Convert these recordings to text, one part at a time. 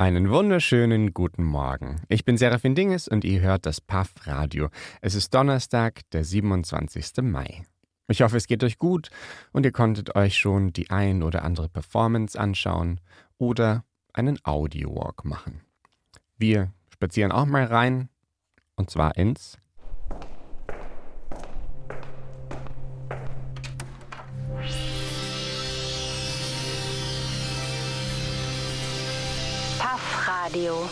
Einen wunderschönen guten Morgen. Ich bin Serafin Dinges und ihr hört das PAF Radio. Es ist Donnerstag, der 27. Mai. Ich hoffe, es geht euch gut und ihr konntet euch schon die ein oder andere Performance anschauen oder einen Audio-Walk machen. Wir spazieren auch mal rein und zwar ins Radio.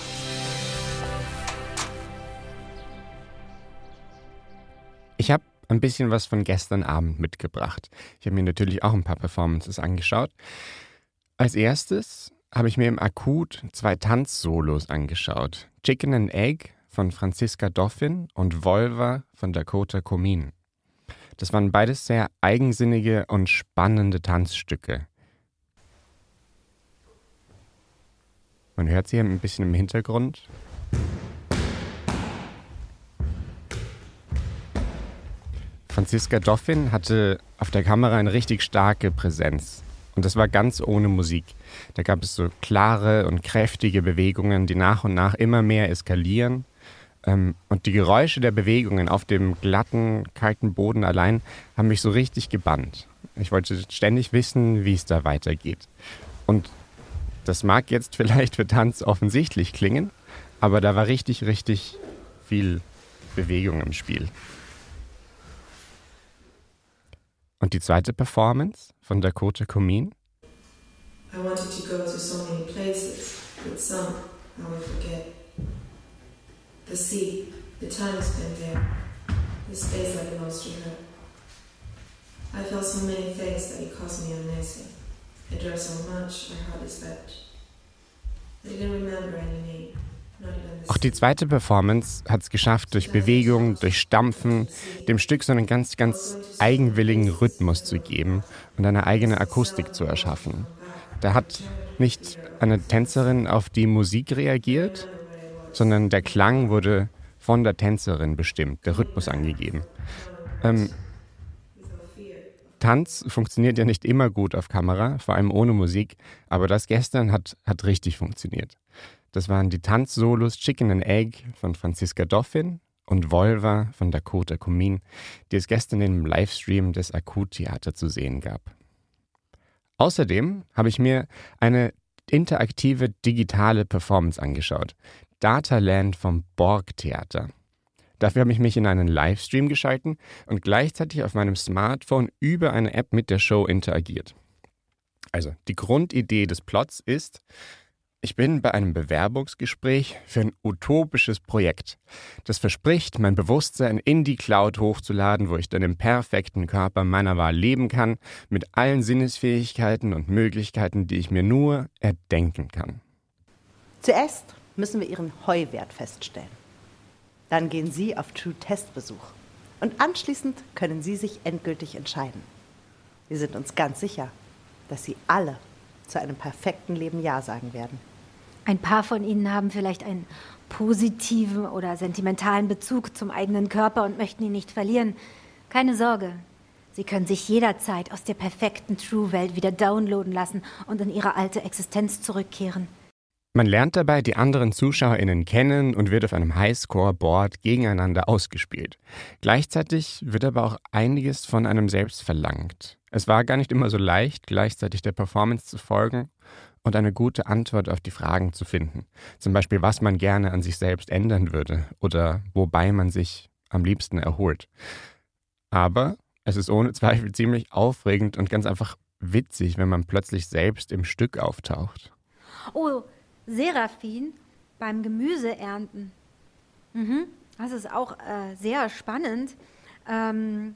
Ich habe ein bisschen was von gestern Abend mitgebracht. Ich habe mir natürlich auch ein paar Performances angeschaut. Als erstes habe ich mir im Akut zwei Tanzsolos angeschaut. Chicken and Egg von Franziska Doffin und Volva von Dakota Comin. Das waren beides sehr eigensinnige und spannende Tanzstücke. Man hört sie ein bisschen im Hintergrund. Franziska Doffin hatte auf der Kamera eine richtig starke Präsenz. Und das war ganz ohne Musik. Da gab es so klare und kräftige Bewegungen, die nach und nach immer mehr eskalieren. Ähm, und die Geräusche der Bewegungen auf dem glatten, kalten Boden allein haben mich so richtig gebannt. Ich wollte ständig wissen, wie es da weitergeht. Und das mag jetzt vielleicht für Tanz offensichtlich klingen, aber da war richtig, richtig viel Bewegung im Spiel. Und die zweite Performance von Dakota Comin? I wanted to go to so many places, but some I will forget. The sea, the time spent there, the space I belongs to her. I felt so many things that it caused me uneasy. Drank so much, I hardly slept. I didn't remember any name. Auch die zweite Performance hat es geschafft, durch Bewegung, durch Stampfen, dem Stück so einen ganz, ganz eigenwilligen Rhythmus zu geben und eine eigene Akustik zu erschaffen. Da hat nicht eine Tänzerin auf die Musik reagiert, sondern der Klang wurde von der Tänzerin bestimmt, der Rhythmus angegeben. Ähm, Tanz funktioniert ja nicht immer gut auf Kamera, vor allem ohne Musik, aber das gestern hat, hat richtig funktioniert. Das waren die Tanzsolos Chicken and Egg von Franziska Doffin und Volva von Dakota Kumin, die es gestern im Livestream des Akuttheater zu sehen gab. Außerdem habe ich mir eine interaktive digitale Performance angeschaut. Dataland vom Borg Theater. Dafür habe ich mich in einen Livestream geschalten und gleichzeitig auf meinem Smartphone über eine App mit der Show interagiert. Also, die Grundidee des Plots ist, ich bin bei einem Bewerbungsgespräch für ein utopisches Projekt. Das verspricht, mein Bewusstsein in die Cloud hochzuladen, wo ich dann im perfekten Körper meiner Wahl leben kann, mit allen Sinnesfähigkeiten und Möglichkeiten, die ich mir nur erdenken kann. Zuerst müssen wir Ihren Heuwert feststellen. Dann gehen Sie auf True Test Besuch. Und anschließend können Sie sich endgültig entscheiden. Wir sind uns ganz sicher, dass Sie alle zu einem perfekten Leben Ja sagen werden. Ein paar von Ihnen haben vielleicht einen positiven oder sentimentalen Bezug zum eigenen Körper und möchten ihn nicht verlieren. Keine Sorge. Sie können sich jederzeit aus der perfekten True-Welt wieder downloaden lassen und in Ihre alte Existenz zurückkehren. Man lernt dabei die anderen ZuschauerInnen kennen und wird auf einem Highscore-Board gegeneinander ausgespielt. Gleichzeitig wird aber auch einiges von einem selbst verlangt. Es war gar nicht immer so leicht, gleichzeitig der Performance zu folgen und eine gute Antwort auf die Fragen zu finden. Zum Beispiel, was man gerne an sich selbst ändern würde oder wobei man sich am liebsten erholt. Aber es ist ohne Zweifel ziemlich aufregend und ganz einfach witzig, wenn man plötzlich selbst im Stück auftaucht. Oh, Seraphin beim Gemüseernten. Mhm. Das ist auch äh, sehr spannend. Ähm,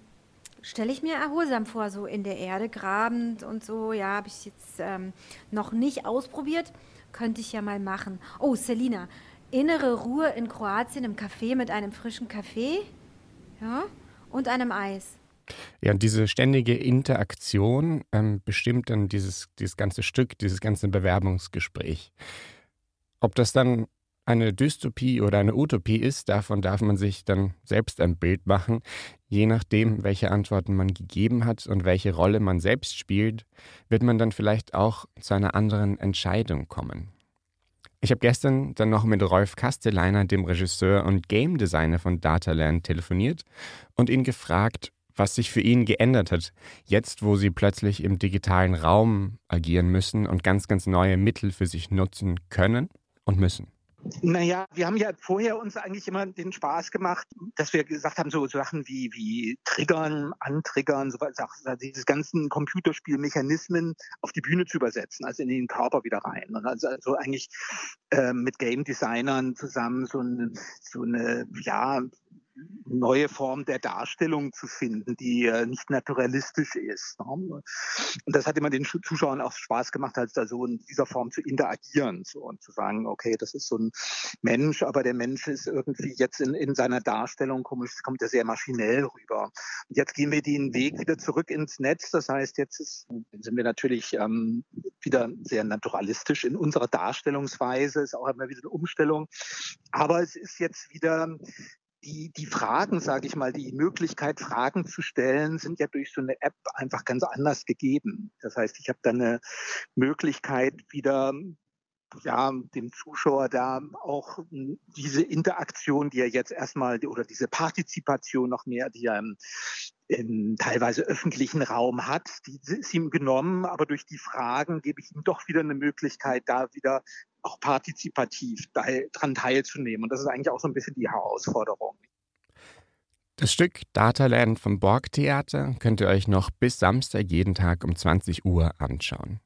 Stelle ich mir erholsam vor, so in der Erde grabend und so. Ja, habe ich jetzt ähm, noch nicht ausprobiert. Könnte ich ja mal machen. Oh, Selina, innere Ruhe in Kroatien im Café mit einem frischen Kaffee ja, und einem Eis. Ja, und diese ständige Interaktion ähm, bestimmt dann dieses, dieses ganze Stück, dieses ganze Bewerbungsgespräch. Ob das dann eine Dystopie oder eine Utopie ist, davon darf man sich dann selbst ein Bild machen. Je nachdem, welche Antworten man gegeben hat und welche Rolle man selbst spielt, wird man dann vielleicht auch zu einer anderen Entscheidung kommen. Ich habe gestern dann noch mit Rolf Kasteleiner, dem Regisseur und Game Designer von Dataland, telefoniert und ihn gefragt, was sich für ihn geändert hat, jetzt wo sie plötzlich im digitalen Raum agieren müssen und ganz, ganz neue Mittel für sich nutzen können und müssen. Naja, wir haben ja vorher uns eigentlich immer den Spaß gemacht, dass wir gesagt haben, so Sachen wie, wie Triggern, Antriggern, so, so diese ganzen Computerspielmechanismen auf die Bühne zu übersetzen, also in den Körper wieder rein. Und also, also eigentlich äh, mit Game Designern zusammen so eine, so eine ja, neue Form der Darstellung zu finden, die äh, nicht naturalistisch ist. Ne? Und das hat immer den Zuschauern auch Spaß gemacht, halt da so in dieser Form zu interagieren so, und zu sagen, okay, das ist so ein Mensch, aber der Mensch ist irgendwie jetzt in, in seiner Darstellung, komisch, kommt er sehr maschinell rüber. Und jetzt gehen wir den Weg wieder zurück ins Netz. Das heißt, jetzt ist, sind wir natürlich ähm, wieder sehr naturalistisch in unserer Darstellungsweise, ist auch immer wieder eine Umstellung. Aber es ist jetzt wieder die, die Fragen, sage ich mal, die Möglichkeit, Fragen zu stellen, sind ja durch so eine App einfach ganz anders gegeben. Das heißt, ich habe da eine Möglichkeit, wieder ja, dem Zuschauer da auch diese Interaktion, die er jetzt erstmal, oder diese Partizipation noch mehr, die er im, im teilweise öffentlichen Raum hat, die ist ihm genommen, aber durch die Fragen gebe ich ihm doch wieder eine Möglichkeit, da wieder auch partizipativ daran teilzunehmen. Und das ist eigentlich auch so ein bisschen die Herausforderung. Das Stück Dataland vom Borg Theater könnt ihr euch noch bis Samstag jeden Tag um 20 Uhr anschauen.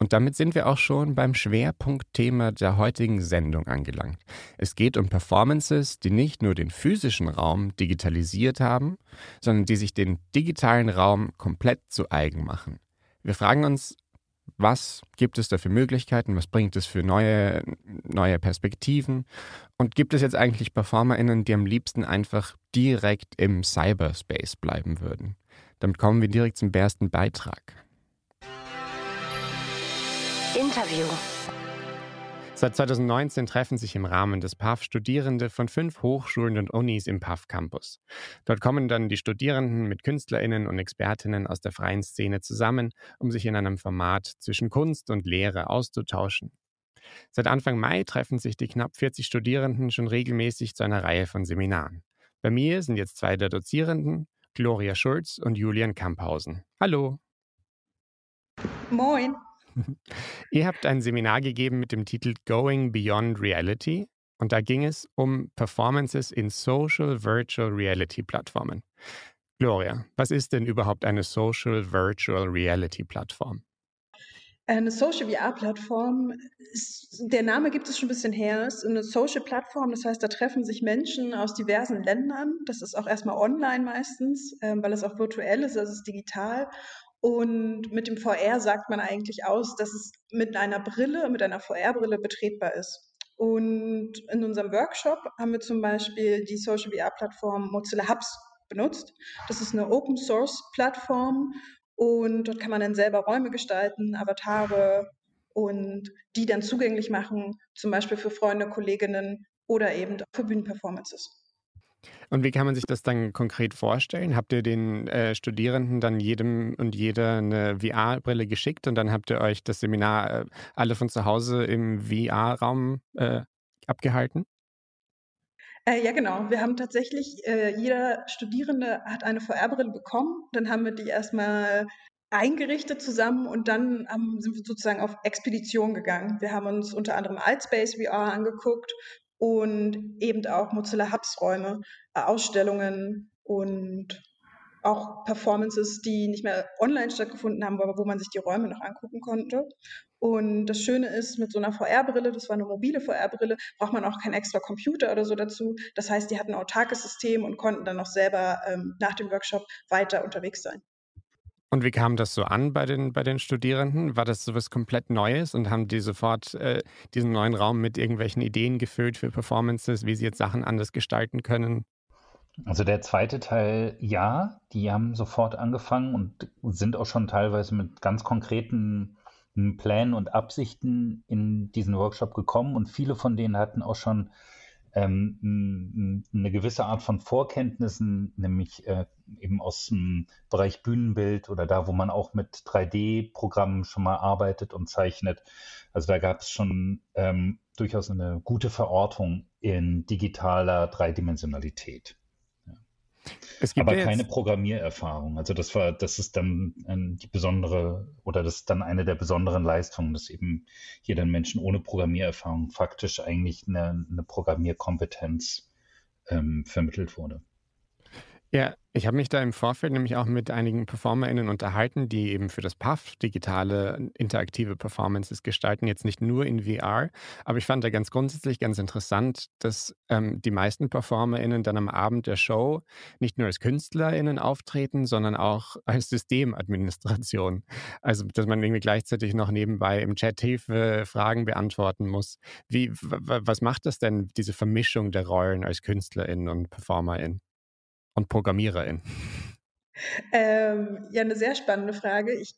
Und damit sind wir auch schon beim Schwerpunktthema der heutigen Sendung angelangt. Es geht um Performances, die nicht nur den physischen Raum digitalisiert haben, sondern die sich den digitalen Raum komplett zu eigen machen. Wir fragen uns, was gibt es da für Möglichkeiten? Was bringt es für neue, neue Perspektiven? Und gibt es jetzt eigentlich PerformerInnen, die am liebsten einfach direkt im Cyberspace bleiben würden? Damit kommen wir direkt zum ersten Beitrag. Interview. Seit 2019 treffen sich im Rahmen des PAF Studierende von fünf Hochschulen und Unis im PAF Campus. Dort kommen dann die Studierenden mit KünstlerInnen und Expertinnen aus der freien Szene zusammen, um sich in einem Format zwischen Kunst und Lehre auszutauschen. Seit Anfang Mai treffen sich die knapp 40 Studierenden schon regelmäßig zu einer Reihe von Seminaren. Bei mir sind jetzt zwei der Dozierenden, Gloria Schulz und Julian Kamphausen. Hallo. Moin. Ihr habt ein Seminar gegeben mit dem Titel Going Beyond Reality und da ging es um Performances in Social Virtual Reality Plattformen. Gloria, was ist denn überhaupt eine Social Virtual Reality Plattform? Eine Social VR-Plattform, der Name gibt es schon ein bisschen her, ist eine Social-Plattform, das heißt, da treffen sich Menschen aus diversen Ländern. Das ist auch erstmal online meistens, ähm, weil es auch virtuell ist, also es ist digital. Und mit dem VR sagt man eigentlich aus, dass es mit einer Brille, mit einer VR-Brille betretbar ist. Und in unserem Workshop haben wir zum Beispiel die Social VR-Plattform Mozilla Hubs benutzt. Das ist eine Open-Source-Plattform und dort kann man dann selber Räume gestalten, Avatare und die dann zugänglich machen, zum Beispiel für Freunde, Kolleginnen oder eben für Bühnenperformances. Und wie kann man sich das dann konkret vorstellen? Habt ihr den äh, Studierenden dann jedem und jeder eine VR-Brille geschickt und dann habt ihr euch das Seminar äh, alle von zu Hause im VR-Raum äh, abgehalten? Äh, ja, genau. Wir haben tatsächlich, äh, jeder Studierende hat eine VR-Brille bekommen. Dann haben wir die erstmal eingerichtet zusammen und dann haben, sind wir sozusagen auf Expedition gegangen. Wir haben uns unter anderem Altspace VR angeguckt und eben auch Mozilla Hubs Räume, äh, Ausstellungen und auch Performances, die nicht mehr online stattgefunden haben, aber wo man sich die Räume noch angucken konnte. Und das Schöne ist, mit so einer VR-Brille, das war eine mobile VR-Brille, braucht man auch keinen extra Computer oder so dazu. Das heißt, die hatten ein autarkes System und konnten dann noch selber ähm, nach dem Workshop weiter unterwegs sein. Und wie kam das so an bei den, bei den Studierenden? War das so was komplett Neues und haben die sofort äh, diesen neuen Raum mit irgendwelchen Ideen gefüllt für Performances, wie sie jetzt Sachen anders gestalten können? Also der zweite Teil, ja, die haben sofort angefangen und sind auch schon teilweise mit ganz konkreten hm, Plänen und Absichten in diesen Workshop gekommen und viele von denen hatten auch schon ähm, eine gewisse Art von Vorkenntnissen, nämlich äh, eben aus dem Bereich Bühnenbild oder da, wo man auch mit 3D-Programmen schon mal arbeitet und zeichnet. Also da gab es schon ähm, durchaus eine gute Verortung in digitaler Dreidimensionalität. Aber ja keine Programmiererfahrung. Also das war, das ist dann die besondere oder das ist dann eine der besonderen Leistungen, dass eben hier dann Menschen ohne Programmiererfahrung faktisch eigentlich eine, eine Programmierkompetenz ähm, vermittelt wurde. Ja, ich habe mich da im Vorfeld nämlich auch mit einigen PerformerInnen unterhalten, die eben für das PAF digitale interaktive Performances gestalten, jetzt nicht nur in VR. Aber ich fand da ganz grundsätzlich ganz interessant, dass ähm, die meisten PerformerInnen dann am Abend der Show nicht nur als KünstlerInnen auftreten, sondern auch als Systemadministration. Also, dass man irgendwie gleichzeitig noch nebenbei im Chat Hilfe Fragen beantworten muss. Wie, was macht das denn, diese Vermischung der Rollen als KünstlerInnen und PerformerInnen? Und Programmiererin? Ähm, ja, eine sehr spannende Frage. Ich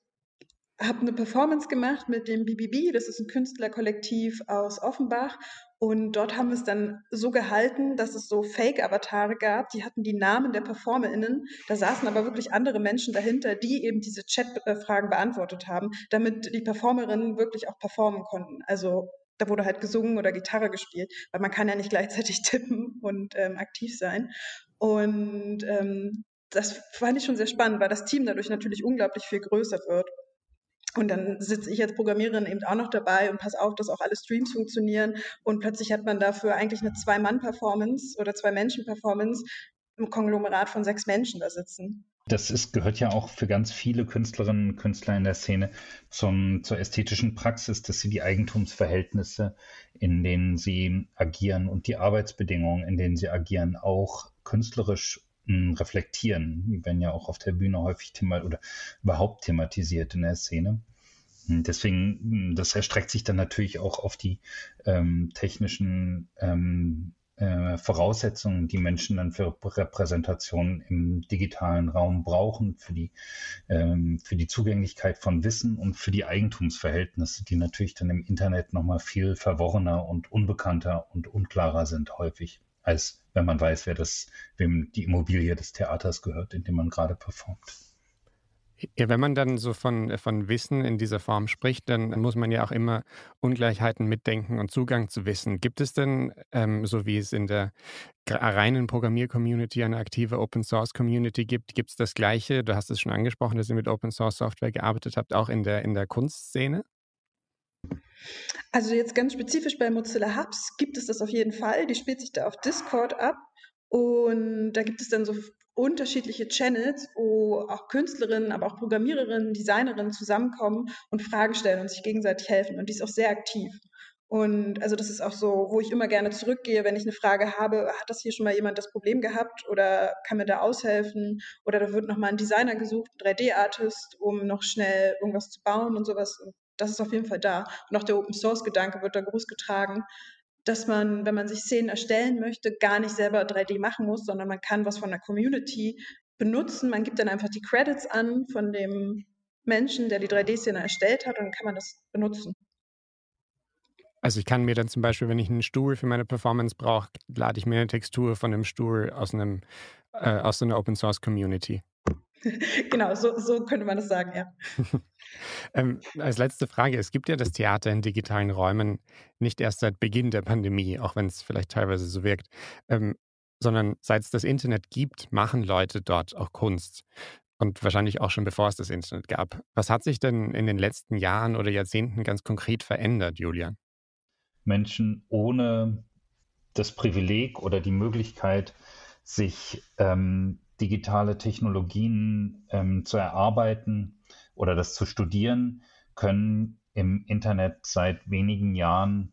habe eine Performance gemacht mit dem BBB, das ist ein Künstlerkollektiv aus Offenbach. Und dort haben wir es dann so gehalten, dass es so Fake-Avatare gab, die hatten die Namen der PerformerInnen. Da saßen aber wirklich andere Menschen dahinter, die eben diese Chat-Fragen beantwortet haben, damit die Performerinnen wirklich auch performen konnten. Also da wurde halt gesungen oder Gitarre gespielt, weil man kann ja nicht gleichzeitig tippen und ähm, aktiv sein. Und ähm, das fand ich schon sehr spannend, weil das Team dadurch natürlich unglaublich viel größer wird. Und dann sitze ich als Programmiererin eben auch noch dabei und passe auf, dass auch alle Streams funktionieren. Und plötzlich hat man dafür eigentlich eine Zwei-Mann-Performance oder Zwei-Menschen-Performance im Konglomerat von sechs Menschen da sitzen. Das ist, gehört ja auch für ganz viele Künstlerinnen und Künstler in der Szene zum, zur ästhetischen Praxis, dass sie die Eigentumsverhältnisse, in denen sie agieren und die Arbeitsbedingungen, in denen sie agieren, auch künstlerisch mh, reflektieren. Die werden ja auch auf der Bühne häufig thema oder überhaupt thematisiert in der Szene. Deswegen, das erstreckt sich dann natürlich auch auf die ähm, technischen ähm, äh, Voraussetzungen, die Menschen dann für Repräsentation im digitalen Raum brauchen, für die, ähm, für die Zugänglichkeit von Wissen und für die Eigentumsverhältnisse, die natürlich dann im Internet nochmal viel verworrener und unbekannter und unklarer sind häufig als wenn man weiß, wer das, wem die Immobilie des Theaters gehört, in dem man gerade performt. Ja, wenn man dann so von, von Wissen in dieser Form spricht, dann muss man ja auch immer Ungleichheiten mitdenken und Zugang zu Wissen. Gibt es denn, ähm, so wie es in der reinen Programmier-Community eine aktive Open-Source-Community gibt, gibt es das Gleiche? Du hast es schon angesprochen, dass ihr mit Open-Source-Software gearbeitet habt, auch in der, in der Kunstszene? Also jetzt ganz spezifisch bei Mozilla Hubs gibt es das auf jeden Fall. Die spielt sich da auf Discord ab. Und da gibt es dann so unterschiedliche Channels, wo auch Künstlerinnen, aber auch Programmiererinnen, Designerinnen zusammenkommen und Fragen stellen und sich gegenseitig helfen. Und die ist auch sehr aktiv. Und also das ist auch so, wo ich immer gerne zurückgehe, wenn ich eine Frage habe, hat das hier schon mal jemand das Problem gehabt oder kann mir da aushelfen? Oder da wird nochmal ein Designer gesucht, ein 3D-Artist, um noch schnell irgendwas zu bauen und sowas. Und das ist auf jeden Fall da. Und auch der Open Source Gedanke wird da groß getragen, dass man, wenn man sich Szenen erstellen möchte, gar nicht selber 3D machen muss, sondern man kann was von der Community benutzen. Man gibt dann einfach die Credits an von dem Menschen, der die 3D-Szene erstellt hat, und dann kann man das benutzen. Also ich kann mir dann zum Beispiel, wenn ich einen Stuhl für meine Performance brauche, lade ich mir eine Textur von einem Stuhl aus einem äh, aus einer Open Source Community. genau, so, so könnte man das sagen, ja. ähm, als letzte Frage, es gibt ja das Theater in digitalen Räumen nicht erst seit Beginn der Pandemie, auch wenn es vielleicht teilweise so wirkt, ähm, sondern seit es das Internet gibt, machen Leute dort auch Kunst. Und wahrscheinlich auch schon bevor es das Internet gab. Was hat sich denn in den letzten Jahren oder Jahrzehnten ganz konkret verändert, Julian? Menschen ohne das Privileg oder die Möglichkeit, sich ähm, digitale Technologien ähm, zu erarbeiten oder das zu studieren, können im Internet seit wenigen Jahren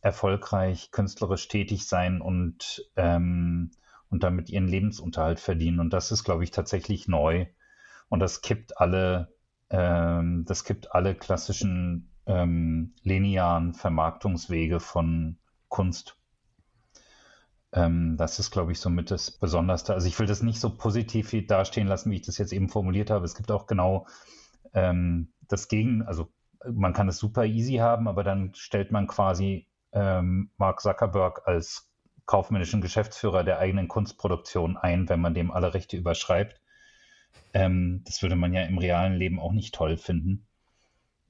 erfolgreich künstlerisch tätig sein und, ähm, und damit ihren Lebensunterhalt verdienen. Und das ist, glaube ich, tatsächlich neu. Und das kippt alle, ähm, das kippt alle klassischen ähm, linearen Vermarktungswege von Kunst. Ähm, das ist, glaube ich, somit das Besonderste. Also ich will das nicht so positiv dastehen lassen, wie ich das jetzt eben formuliert habe. Es gibt auch genau ähm, das Gegen, also man kann es super easy haben, aber dann stellt man quasi ähm, Mark Zuckerberg als kaufmännischen Geschäftsführer der eigenen Kunstproduktion ein, wenn man dem alle Rechte überschreibt. Ähm, das würde man ja im realen Leben auch nicht toll finden.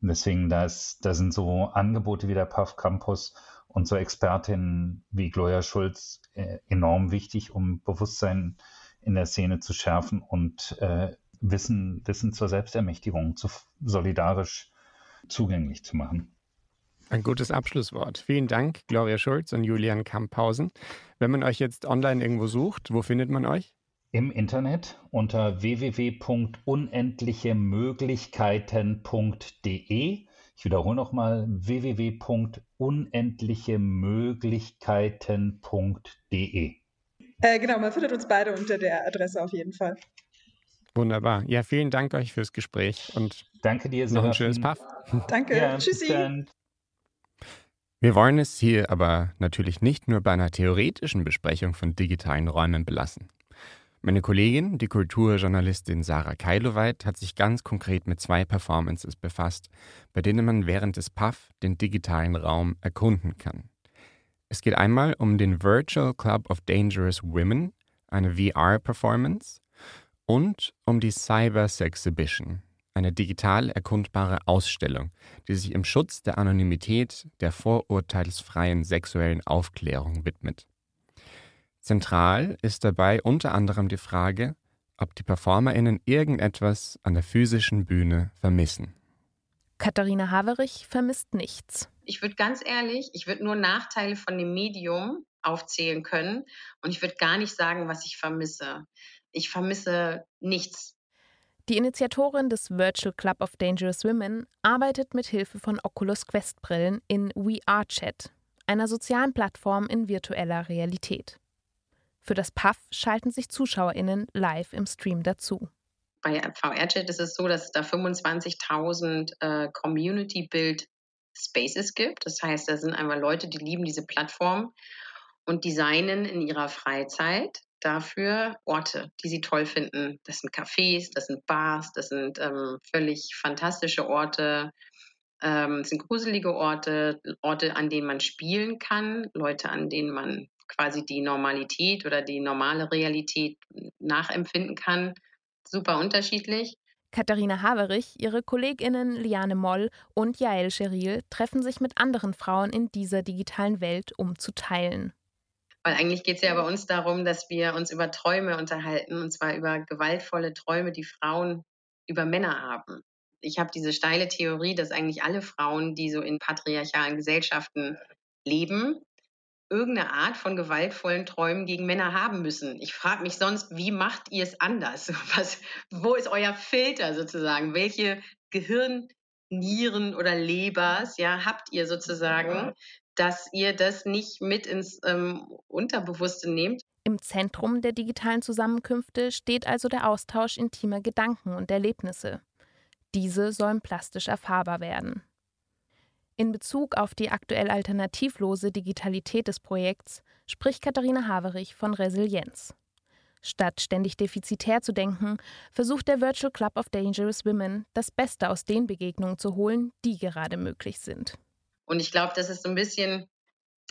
Deswegen, da, da sind so Angebote wie der Puff Campus und so Expertinnen wie Gloria Schulz äh, enorm wichtig, um Bewusstsein in der Szene zu schärfen und äh, Wissen, Wissen zur Selbstermächtigung zu solidarisch zugänglich zu machen. Ein gutes Abschlusswort. Vielen Dank, Gloria Schulz und Julian Kamphausen. Wenn man euch jetzt online irgendwo sucht, wo findet man euch? Im Internet unter www.unendlichemöglichkeiten.de. Ich wiederhole nochmal www.unendlichemöglichkeiten.de. Äh, genau, man findet uns beide unter der Adresse auf jeden Fall. Wunderbar. Ja, vielen Dank euch fürs Gespräch und danke dir, noch ein schönes Puff. Danke. Ja, Tschüssi. Wir wollen es hier aber natürlich nicht nur bei einer theoretischen Besprechung von digitalen Räumen belassen. Meine Kollegin, die Kulturjournalistin Sarah Keiloweit, hat sich ganz konkret mit zwei Performances befasst, bei denen man während des PAF den digitalen Raum erkunden kann. Es geht einmal um den Virtual Club of Dangerous Women, eine VR-Performance, und um die Cyber Sexhibition, eine digital erkundbare Ausstellung, die sich im Schutz der Anonymität der vorurteilsfreien sexuellen Aufklärung widmet. Zentral ist dabei unter anderem die Frage, ob die PerformerInnen irgendetwas an der physischen Bühne vermissen. Katharina Haverich vermisst nichts. Ich würde ganz ehrlich, ich würde nur Nachteile von dem Medium aufzählen können und ich würde gar nicht sagen, was ich vermisse. Ich vermisse nichts. Die Initiatorin des Virtual Club of Dangerous Women arbeitet mit Hilfe von Oculus Quest Brillen in WeAreChat, einer sozialen Plattform in virtueller Realität. Für das PAF schalten sich ZuschauerInnen live im Stream dazu. Bei VRChat ist es so, dass es da 25.000 äh, Community-Build Spaces gibt. Das heißt, da sind einmal Leute, die lieben diese Plattform und designen in ihrer Freizeit dafür Orte, die sie toll finden. Das sind Cafés, das sind Bars, das sind ähm, völlig fantastische Orte. Ähm, es sind gruselige Orte, Orte, an denen man spielen kann, Leute, an denen man quasi die Normalität oder die normale Realität nachempfinden kann. Super unterschiedlich. Katharina Haverich, ihre KollegInnen Liane Moll und Jael Scheril treffen sich mit anderen Frauen in dieser digitalen Welt, um zu teilen. Weil eigentlich geht es ja bei uns darum, dass wir uns über Träume unterhalten, und zwar über gewaltvolle Träume, die Frauen über Männer haben. Ich habe diese steile Theorie, dass eigentlich alle Frauen, die so in patriarchalen Gesellschaften leben, irgendeine Art von gewaltvollen Träumen gegen Männer haben müssen. Ich frage mich sonst, wie macht ihr es anders? Was, wo ist euer Filter sozusagen? Welche Gehirnnieren oder Lebers ja, habt ihr sozusagen, dass ihr das nicht mit ins ähm, Unterbewusste nehmt. Im Zentrum der digitalen Zusammenkünfte steht also der Austausch intimer Gedanken und Erlebnisse. Diese sollen plastisch erfahrbar werden. In Bezug auf die aktuell alternativlose Digitalität des Projekts spricht Katharina Haverich von Resilienz. Statt ständig defizitär zu denken, versucht der Virtual Club of Dangerous Women, das Beste aus den Begegnungen zu holen, die gerade möglich sind. Und ich glaube, das ist so ein bisschen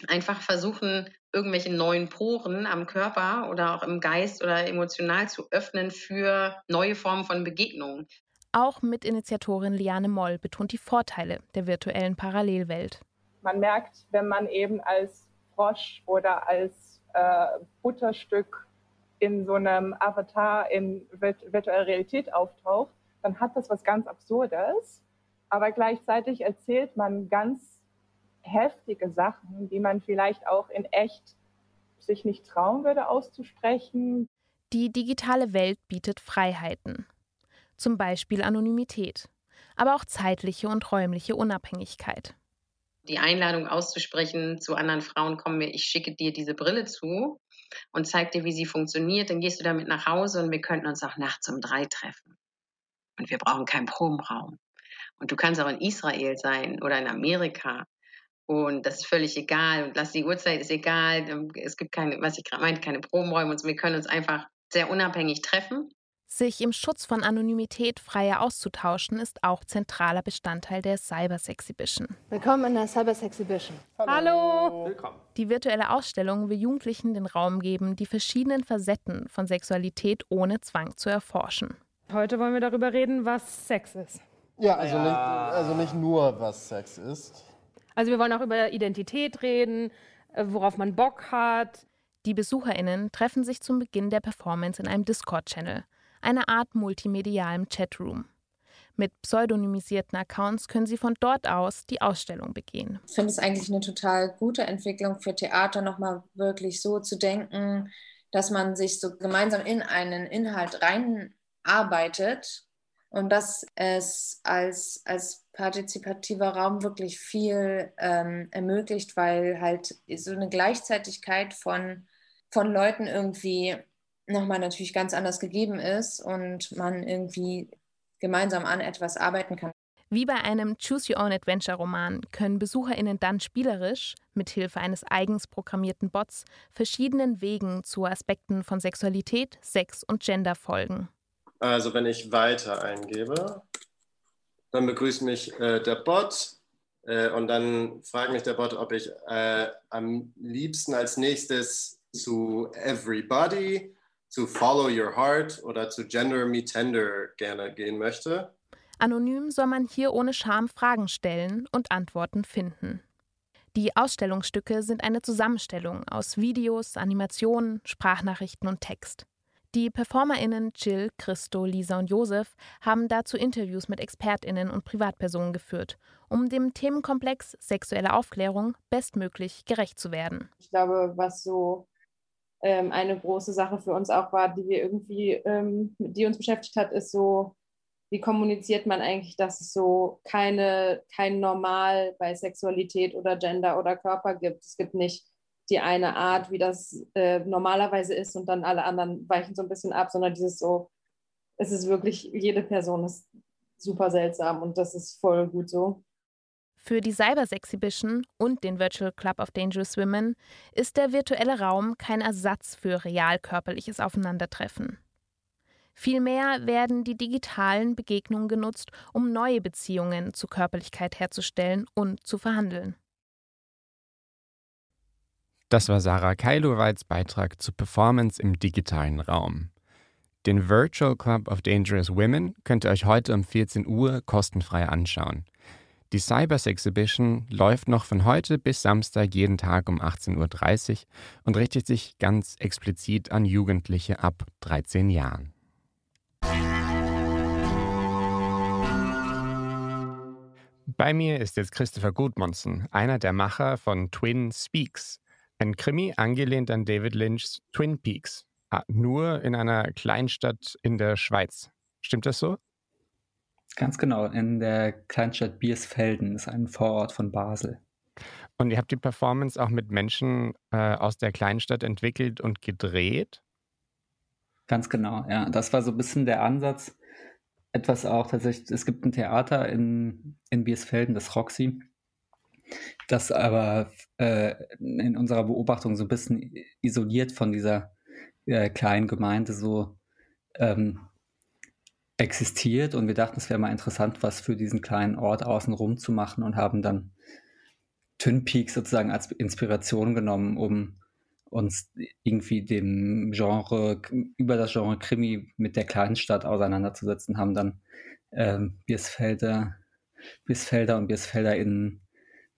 einfach versuchen, irgendwelche neuen Poren am Körper oder auch im Geist oder emotional zu öffnen für neue Formen von Begegnungen. Auch Mitinitiatorin Liane Moll betont die Vorteile der virtuellen Parallelwelt. Man merkt, wenn man eben als Frosch oder als äh, Butterstück in so einem Avatar in virtueller Realität auftaucht, dann hat das was ganz Absurdes. Aber gleichzeitig erzählt man ganz heftige Sachen, die man vielleicht auch in echt sich nicht trauen würde auszusprechen. Die digitale Welt bietet Freiheiten, zum Beispiel Anonymität, aber auch zeitliche und räumliche Unabhängigkeit. Die Einladung auszusprechen zu anderen Frauen, komm mir, ich schicke dir diese Brille zu und zeig dir, wie sie funktioniert, dann gehst du damit nach Hause und wir könnten uns auch nachts um drei treffen. Und wir brauchen keinen Probenraum. Und du kannst auch in Israel sein oder in Amerika und das ist völlig egal. Und lass die Uhrzeit ist egal. Es gibt keine, was ich gerade meinte, keine Probenräume und wir können uns einfach sehr unabhängig treffen. Sich im Schutz von Anonymität freier auszutauschen, ist auch zentraler Bestandteil der Cyber Exhibition. Willkommen in der Cyber Exhibition. Hallo. Hallo. Willkommen. Die virtuelle Ausstellung will Jugendlichen den Raum geben, die verschiedenen Facetten von Sexualität ohne Zwang zu erforschen. Heute wollen wir darüber reden, was Sex ist. Ja, also, ja. Nicht, also nicht nur, was Sex ist. Also wir wollen auch über Identität reden, äh, worauf man Bock hat. Die BesucherInnen treffen sich zum Beginn der Performance in einem Discord-Channel, einer Art multimedialem Chatroom. Mit pseudonymisierten Accounts können sie von dort aus die Ausstellung begehen. Ich finde es eigentlich eine total gute Entwicklung für Theater, nochmal wirklich so zu denken, dass man sich so gemeinsam in einen Inhalt reinarbeitet und dass es als, als partizipativer Raum wirklich viel ähm, ermöglicht, weil halt so eine Gleichzeitigkeit von, von Leuten irgendwie nochmal natürlich ganz anders gegeben ist und man irgendwie gemeinsam an etwas arbeiten kann. Wie bei einem Choose Your Own Adventure Roman können BesucherInnen dann spielerisch, mithilfe eines eigens programmierten Bots, verschiedenen Wegen zu Aspekten von Sexualität, Sex und Gender folgen. Also, wenn ich weiter eingebe, dann begrüßt mich äh, der Bot äh, und dann fragt mich der Bot, ob ich äh, am liebsten als nächstes zu Everybody zu Follow Your Heart oder zu Gender Me Tender gerne gehen möchte. Anonym soll man hier ohne Scham Fragen stellen und Antworten finden. Die Ausstellungsstücke sind eine Zusammenstellung aus Videos, Animationen, Sprachnachrichten und Text. Die PerformerInnen Jill, Christo, Lisa und Josef haben dazu Interviews mit ExpertInnen und Privatpersonen geführt, um dem Themenkomplex sexuelle Aufklärung bestmöglich gerecht zu werden. Ich glaube, was so ähm, eine große Sache für uns auch war, die wir irgendwie, ähm, die uns beschäftigt hat, ist so, wie kommuniziert man eigentlich, dass es so keine, kein Normal bei Sexualität oder Gender oder Körper gibt. Es gibt nicht die eine Art, wie das äh, normalerweise ist und dann alle anderen weichen so ein bisschen ab, sondern dieses so, es ist wirklich, jede Person ist super seltsam und das ist voll gut so. Für die Cyber Exhibition und den Virtual Club of Dangerous Women ist der virtuelle Raum kein Ersatz für real körperliches Aufeinandertreffen. Vielmehr werden die digitalen Begegnungen genutzt, um neue Beziehungen zu Körperlichkeit herzustellen und zu verhandeln. Das war Sarah Kailoweids Beitrag zur Performance im digitalen Raum. Den Virtual Club of Dangerous Women könnt ihr euch heute um 14 Uhr kostenfrei anschauen. Die Cybers Exhibition läuft noch von heute bis Samstag jeden Tag um 18.30 Uhr und richtet sich ganz explizit an Jugendliche ab 13 Jahren. Bei mir ist jetzt Christopher Gudmundsen, einer der Macher von Twin Speaks, ein Krimi angelehnt an David Lynchs Twin Peaks, ah, nur in einer Kleinstadt in der Schweiz. Stimmt das so? Ganz genau, in der Kleinstadt Biersfelden, das ist ein Vorort von Basel. Und ihr habt die Performance auch mit Menschen äh, aus der Kleinstadt entwickelt und gedreht? Ganz genau, ja. Das war so ein bisschen der Ansatz. Etwas auch tatsächlich, es gibt ein Theater in, in Biersfelden, das Roxy, das aber äh, in unserer Beobachtung so ein bisschen isoliert von dieser äh, kleinen Gemeinde so ähm, existiert und wir dachten, es wäre mal interessant, was für diesen kleinen Ort außenrum zu machen und haben dann Twin Peaks sozusagen als Inspiration genommen, um uns irgendwie dem Genre, über das Genre Krimi mit der kleinen Stadt auseinanderzusetzen, haben dann ähm, Biersfelder, Biersfelder und BiersfelderInnen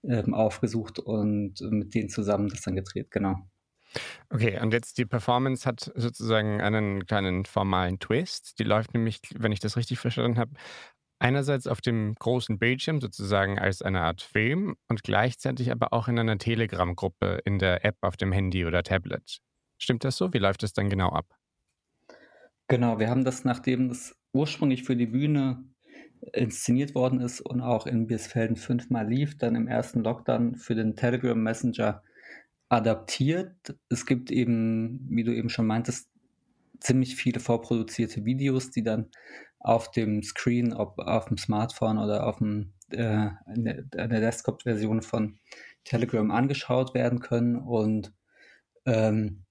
ähm, aufgesucht und mit denen zusammen das dann gedreht, genau. Okay, und jetzt die Performance hat sozusagen einen kleinen formalen Twist. Die läuft nämlich, wenn ich das richtig verstanden habe, einerseits auf dem großen Bildschirm sozusagen als eine Art Film und gleichzeitig aber auch in einer Telegram-Gruppe in der App auf dem Handy oder Tablet. Stimmt das so? Wie läuft das dann genau ab? Genau, wir haben das, nachdem das ursprünglich für die Bühne inszeniert worden ist und auch in Biesfelden fünfmal lief, dann im ersten Lockdown für den Telegram Messenger adaptiert. Es gibt eben, wie du eben schon meintest, ziemlich viele vorproduzierte Videos, die dann auf dem Screen, ob auf dem Smartphone oder auf dem, äh, in der, Desktop-Version von Telegram angeschaut werden können. Und ähm,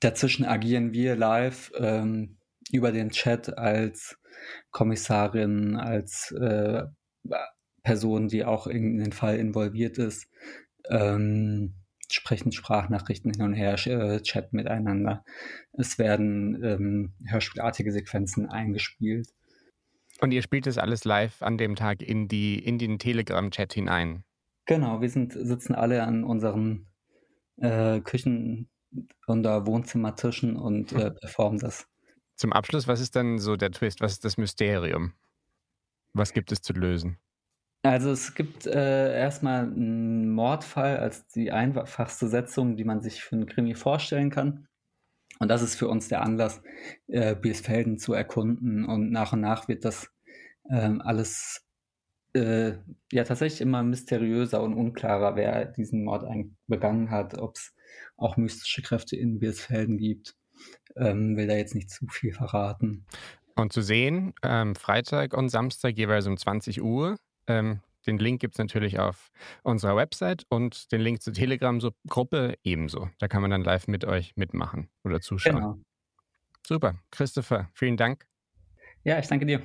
dazwischen agieren wir live ähm, über den Chat als Kommissarin, als äh, Person, die auch in den Fall involviert ist. Ähm, sprechen Sprachnachrichten hin und her, äh, chatten miteinander. Es werden ähm, hörspielartige Sequenzen eingespielt. Und ihr spielt das alles live an dem Tag in, die, in den Telegram-Chat hinein? Genau, wir sind, sitzen alle an unseren äh, Küchen- oder Wohnzimmertischen und äh, performen das. Zum Abschluss, was ist dann so der Twist? Was ist das Mysterium? Was gibt es zu lösen? Also es gibt äh, erstmal einen Mordfall als die einfachste Setzung, die man sich für einen Krimi vorstellen kann. Und das ist für uns der Anlass, äh, Biesfelden zu erkunden. Und nach und nach wird das ähm, alles äh, ja tatsächlich immer mysteriöser und unklarer, wer diesen Mord begangen hat, ob es auch mystische Kräfte in Biesfelden gibt. Ähm, will da jetzt nicht zu viel verraten. Und zu sehen, ähm, Freitag und Samstag jeweils um 20 Uhr. Ähm, den Link gibt es natürlich auf unserer Website und den Link zur Telegram-Gruppe ebenso. Da kann man dann live mit euch mitmachen oder zuschauen. Genau. Super. Christopher, vielen Dank. Ja, ich danke dir.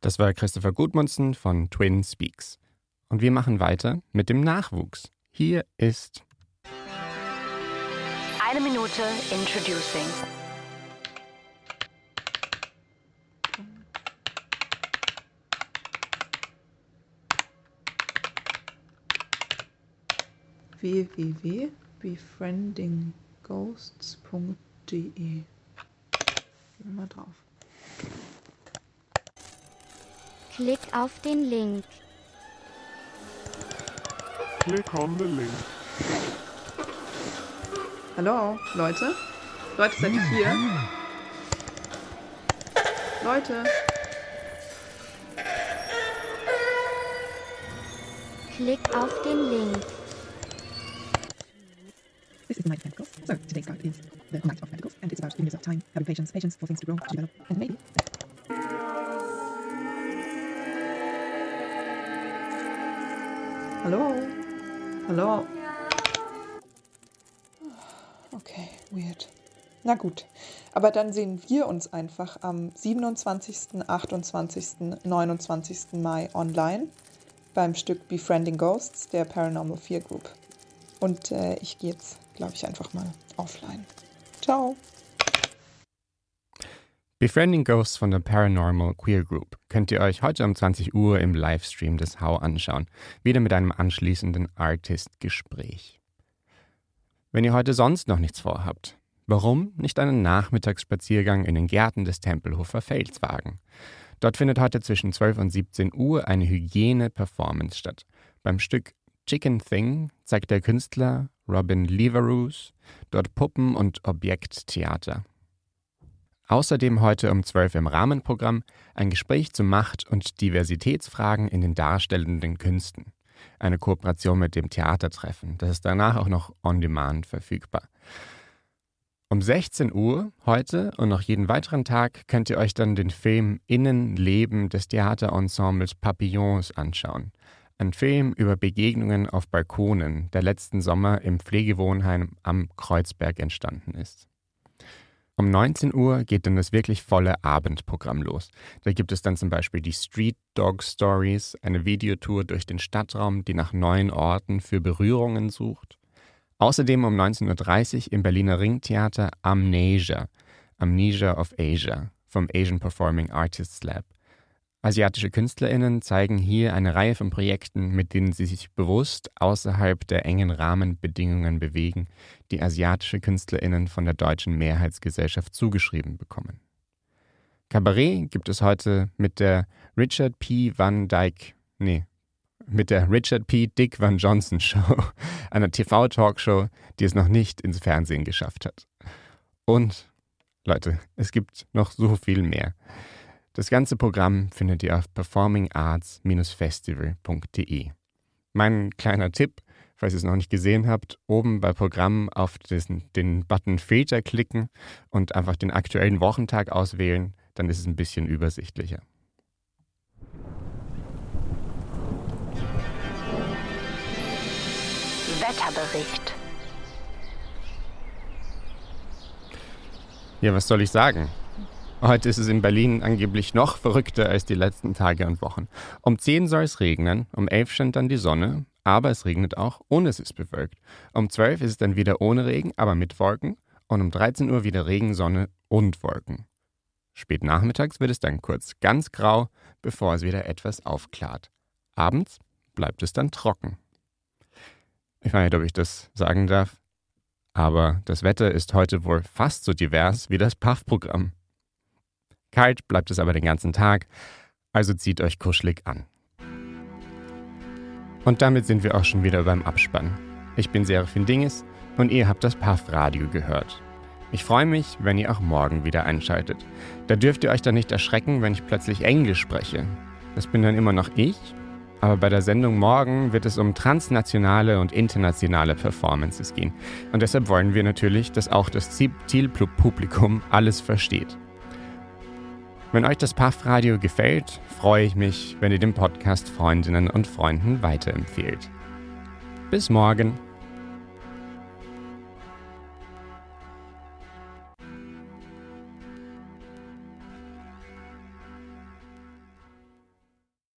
Das war Christopher Gudmundsen von Twin Speaks. Und wir machen weiter mit dem Nachwuchs. Hier ist eine Minute Introducing. www.befriendingghosts.de. Mal drauf. Klick auf den Link. Click on the link. Hallo, Leute? Leute, seid ihr hier? Leute? Klick auf den Link. So today's card is the Knight of Pentacles, and it's about giving yourself time, having patience, patience for things to grow, to develop, and maybe. Hallo? Hallo? Okay, weird. Na gut, aber dann sehen wir uns einfach am 27., 28., 29. Mai online beim Stück Befriending Ghosts der Paranormal Fear Group. Und äh, ich gehe jetzt, glaube ich, einfach mal offline. Ciao. Befriending Ghosts von der Paranormal Queer Group könnt ihr euch heute um 20 Uhr im Livestream des Hau anschauen, wieder mit einem anschließenden Artist-Gespräch. Wenn ihr heute sonst noch nichts vorhabt, warum nicht einen Nachmittagsspaziergang in den Gärten des Tempelhofer Felds wagen? Dort findet heute zwischen 12 und 17 Uhr eine Hygiene-Performance statt. Beim Stück Chicken Thing zeigt der Künstler Robin Leveroos dort Puppen- und Objekttheater. Außerdem heute um 12 im Rahmenprogramm ein Gespräch zu Macht- und Diversitätsfragen in den darstellenden Künsten. Eine Kooperation mit dem Theatertreffen. Das ist danach auch noch on demand verfügbar. Um 16 Uhr heute und noch jeden weiteren Tag könnt ihr euch dann den Film Innenleben des Theaterensembles Papillons anschauen. Ein Film über Begegnungen auf Balkonen, der letzten Sommer im Pflegewohnheim am Kreuzberg entstanden ist. Um 19 Uhr geht dann das wirklich volle Abendprogramm los. Da gibt es dann zum Beispiel die Street Dog Stories, eine Videotour durch den Stadtraum, die nach neuen Orten für Berührungen sucht. Außerdem um 19.30 Uhr im Berliner Ringtheater Amnesia, Amnesia of Asia vom Asian Performing Artists Lab. Asiatische KünstlerInnen zeigen hier eine Reihe von Projekten, mit denen sie sich bewusst außerhalb der engen Rahmenbedingungen bewegen, die asiatische KünstlerInnen von der deutschen Mehrheitsgesellschaft zugeschrieben bekommen. Kabarett gibt es heute mit der Richard P. Van Dyke, nee, mit der Richard P. Dick Van Johnson Show, einer TV-Talkshow, die es noch nicht ins Fernsehen geschafft hat. Und, Leute, es gibt noch so viel mehr. Das ganze Programm findet ihr auf performingarts-festival.de. Mein kleiner Tipp, falls ihr es noch nicht gesehen habt, oben bei Programm auf diesen, den Button Filter klicken und einfach den aktuellen Wochentag auswählen, dann ist es ein bisschen übersichtlicher. Wetterbericht. Ja, was soll ich sagen? Heute ist es in Berlin angeblich noch verrückter als die letzten Tage und Wochen. Um 10 soll es regnen, um 11 scheint dann die Sonne, aber es regnet auch, ohne es ist bewölkt. Um 12 ist es dann wieder ohne Regen, aber mit Wolken. Und um 13 Uhr wieder Regen, Sonne und Wolken. Spät nachmittags wird es dann kurz ganz grau, bevor es wieder etwas aufklart. Abends bleibt es dann trocken. Ich weiß nicht, ob ich das sagen darf, aber das Wetter ist heute wohl fast so divers wie das PAF-Programm. Kalt bleibt es aber den ganzen Tag, also zieht euch kuschelig an. Und damit sind wir auch schon wieder beim Abspann. Ich bin Serafin Dinges und ihr habt das PAF-Radio gehört. Ich freue mich, wenn ihr auch morgen wieder einschaltet. Da dürft ihr euch dann nicht erschrecken, wenn ich plötzlich Englisch spreche. Das bin dann immer noch ich, aber bei der Sendung morgen wird es um transnationale und internationale Performances gehen. Und deshalb wollen wir natürlich, dass auch das Zielpublikum alles versteht. Wenn euch das PAF-Radio gefällt, freue ich mich, wenn ihr den Podcast Freundinnen und Freunden weiterempfehlt. Bis morgen!